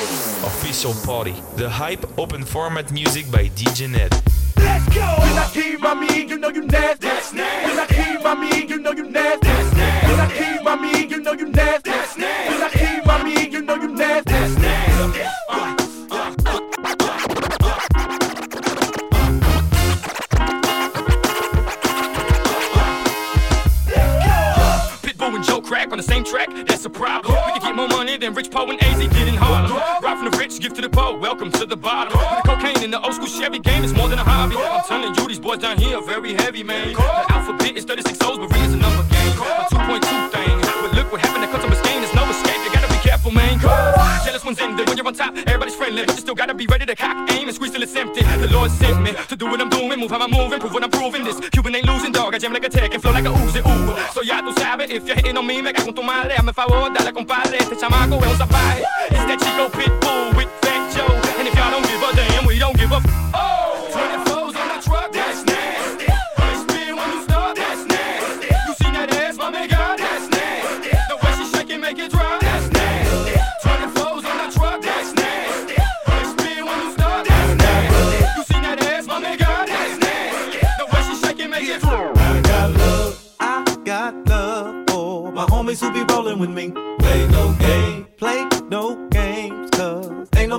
Official Party, the hype open format music by DJ Ned. Let's go! You like keep my me, you know you nasty. That's nasty. You like keep my me, you know you nasty. That's nasty. You like keep my me, you know you nasty. That's nasty. You like keep my me, you know you nasty. That's nasty. Uh. and Joe Crack on the same track, that's a problem. Get more money than Rich Poe and AZ did in Harlem. Right from the rich, give to the poor, welcome to the bottom. The cocaine in the old school Chevy game is more than a hobby. I'm telling you, these boys down here are very heavy, man. The alphabet is 36 O's, but is a number game. A 2.2 thing. But look what happened to customer's game, there's no escape, you gotta be careful, man. Jealous one's in there when you're on top, everybody's friendly. But you still gotta be ready to cock, aim, and squeeze till it's empty. The Lord sent me to do what I'm doing, move how I'm moving, prove what I'm proving. This Cuban ain't losing, dog. I jam like a tech and flow like a Uzi, ooh. So ya tú sabes, if you're hitting on me, me cago en tu madre. Hazme favor, dale compadre, este chamaco es un. It's that Chico Pitbull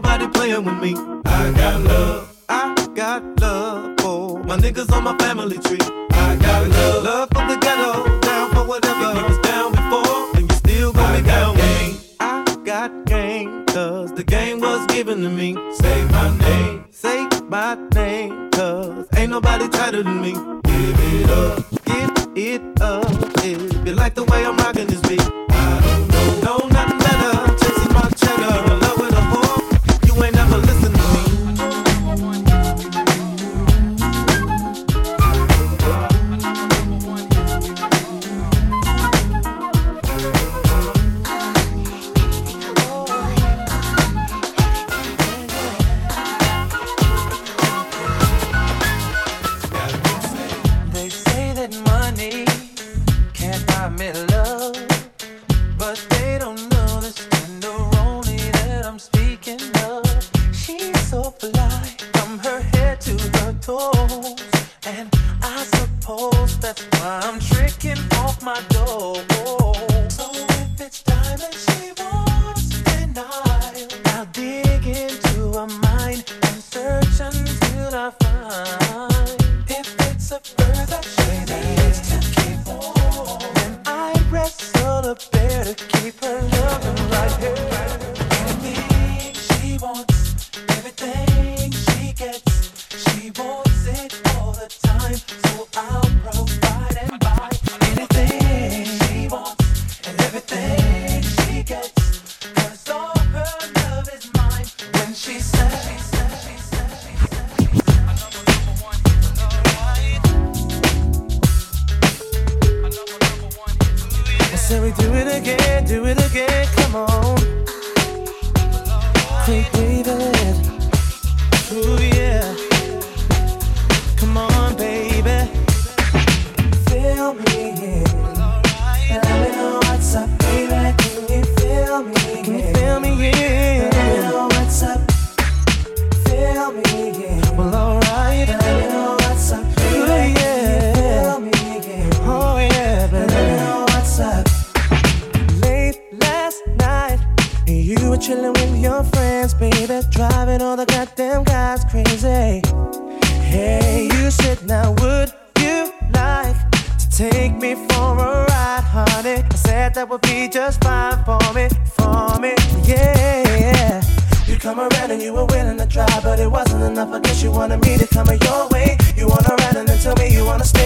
nobody playing with me. I got love, I got love for my niggas on my family tree. I got love, love for the ghetto, down for whatever. You was down before, then you still gonna be down game. I got game, cause the game was given to me. Say my name, say my name, cause ain't nobody tighter than me. Give it up, give it up. If you like the way I'm rocking fly from her head to her toes, and I suppose that's why I'm tricking off my dough. Hey, you said, now would you like to take me for a ride, honey? I said that would be just fine for me, for me, yeah. You come around and you were willing to try, but it wasn't enough. I guess you wanted me to come your way. You wanna ride and then tell me you wanna stay,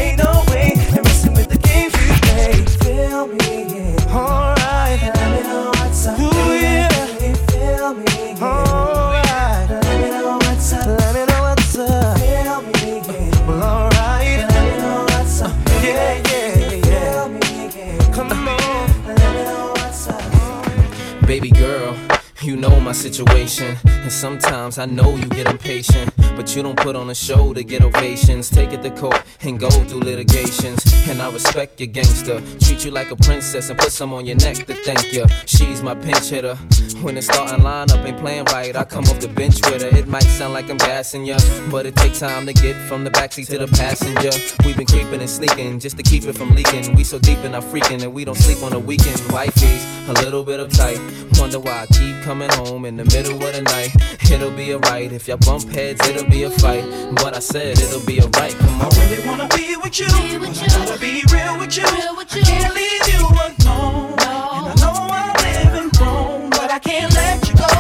situation, and sometimes I know you get impatient. But you don't put on a show to get ovations. Take it to court and go through litigations. And I respect your gangster. Treat you like a princess and put some on your neck to thank you. She's my pinch hitter. When the starting lineup ain't playing right, I come off the bench with her. It might sound like I'm gassing ya, but it takes time to get from the backseat to the passenger. We've been creeping and sneaking just to keep it from leaking. We so deep in our freaking that we don't sleep on the weekend. Wifey's a little bit uptight. Wonder why I keep coming home in the middle of the night. It'll be alright if y'all bump heads, it'll be a fight. But I said it'll be alright. Come on. I really wanna be with you. I wanna be real with you. I can't leave you alone. And I know I'm living wrong, but I can't let you go.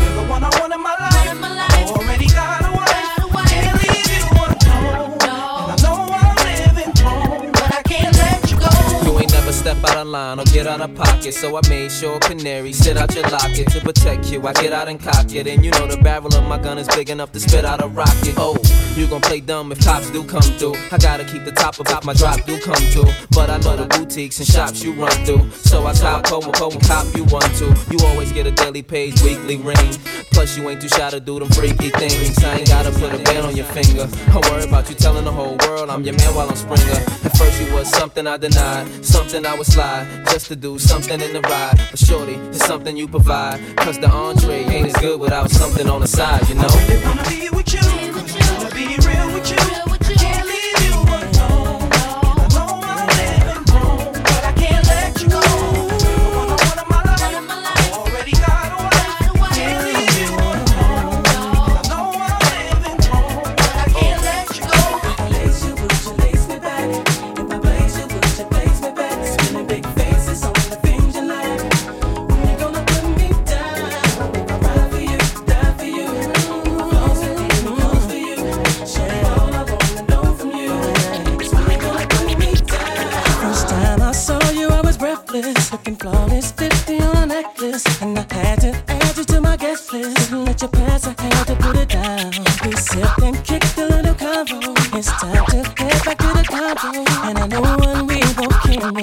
You're the one I want in my life. Step out of line or get out of pocket. So I made sure canary sit out your locket to protect you. I get out and cock it. And you know the barrel of my gun is big enough to spit out a rocket. Oh, you gon' play dumb if cops do come through. I gotta keep the top about my drop do come through. But I know the boutiques and shops you run through. So I stop co co and cop you want to. You always get a daily page, weekly ring. Plus you ain't too shy to do them freaky things. I ain't gotta put a band on your finger. I worry about you telling the whole world I'm your man while I'm Springer. At first you was something I denied, something I would slide just to do something in the ride. But shorty, it's something you provide. Cause the entree ain't as good without something on the side, you know. I really wanna be with you.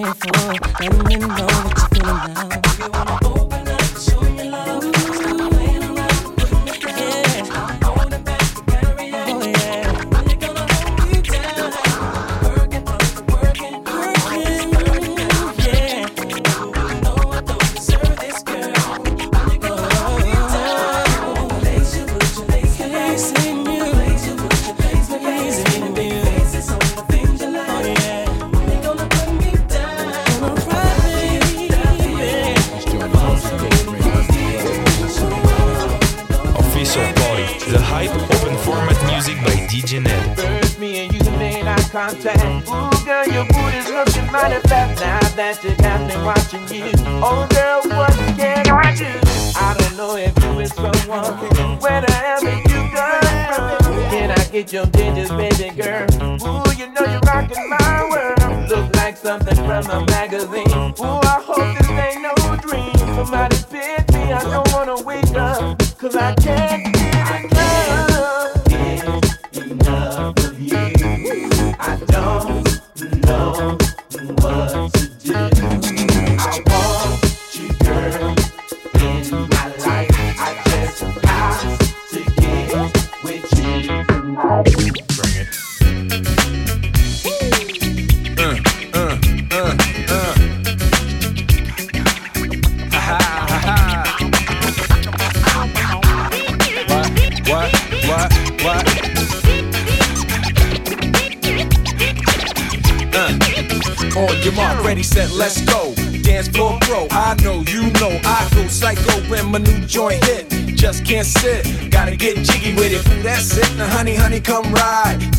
Both came here for. Let know contact. Ooh, girl, your booty's looking mighty fat now that you got me watching you. Oh, girl, what can I do? I don't know if you with someone. Where the hell did you come from? Can I get your digits, baby girl? Ooh, you know you're rocking my world. Look like something from a magazine. Ooh, I hope On your mark, ready, set, let's go. Dance floor pro, I know, you know, I go psycho when my new joint hit. Just can't sit, gotta get jiggy with it. That's it, now honey, honey, come ride.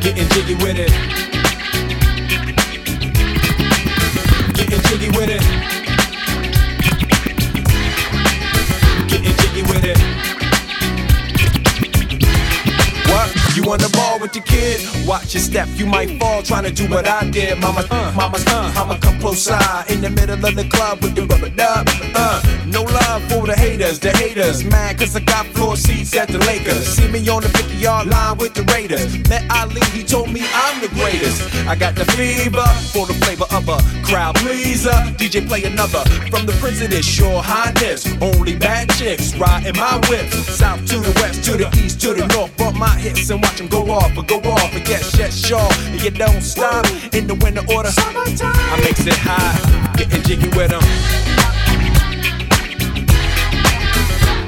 Getting jiggy with it. Getting jiggy with it. Getting jiggy with it. What? You on the ball with your kid? Watch your step, you might fall trying to do what I did. Mama, uh, mama, uh, I'ma come close side in the middle of the club with the rubber dub. Uh, no love for the haters, the haters mad cause I got floor seats at the Lakers. See me on the 50 yard line with the Raiders. Met Ali, he told me I'm the greatest. I got the fever for the flavor of a crowd pleaser. DJ play another from the this sure highness. Only bad chicks riding my whip. South to the west, to the east, to the north. Bump my hips and watch them go off, but go off. And yes, yes, sure. And you don't stop in the winter order. I makes it high, getting jiggy with them.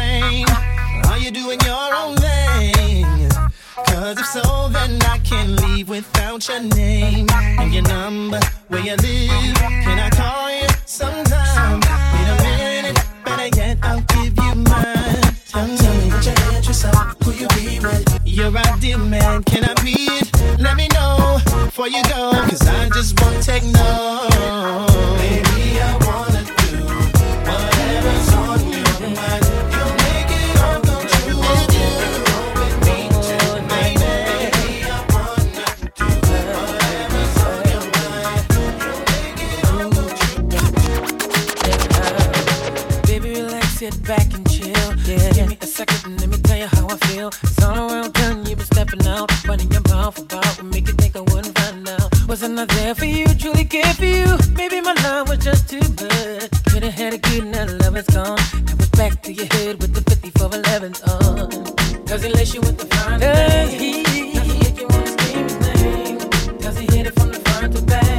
Claim? Are you doing your own thing? Cause if so, then I can't leave without your name and your number, where you live. Can I call you sometime? Wait a minute, better yet, I'll give you mine. Tell me what your interests are, who you be with. Your ideal man, can I be it? Let me know before you go, cause I just won't take no. 11s on. Does he lace you with the fine he? Make you wanna scream his name? Does he hit it from the front to back?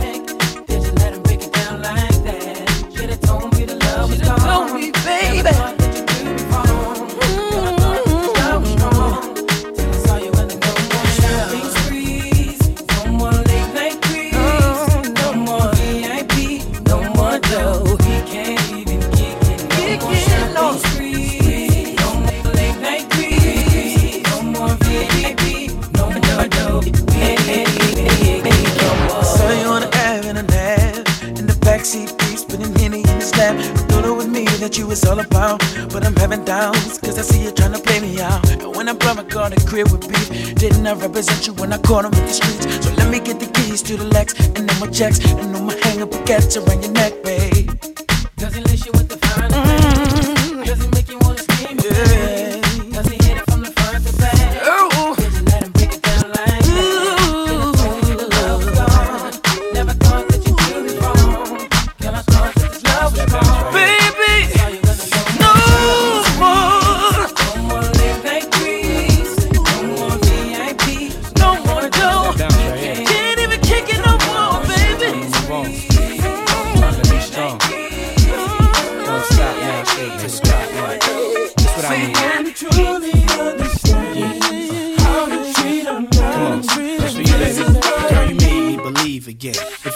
That all about But I'm having doubts Cause I see you trying to play me out. And when I brought my car to crib with beef Didn't I represent you when I caught him in the streets? So let me get the keys to the Lex And then my checks And then my hang up baguettes around your neck, babe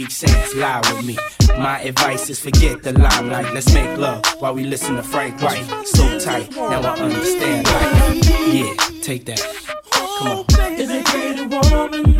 Beach sands, lie with me. My advice is forget the limelight. Let's make love while we listen to Frank White. So tight, now I understand. Yeah, take that. Come on. Is pretty woman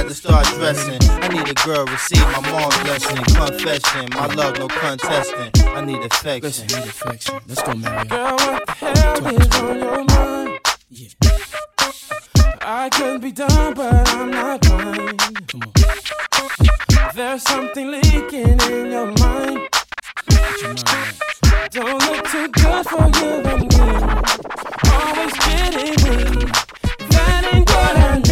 to start dressing. I need a girl, receive my mom's blessing. Confession, my love, no contesting. I need affection. Listen, need affection. Let's go, Mary. Girl, what the hell is on your mind? Yeah. I could be done, but I'm not blind. Come on. There's something leaking in your mind. Your mind Don't look too good for you and me. Always kidding me. That ain't what I need.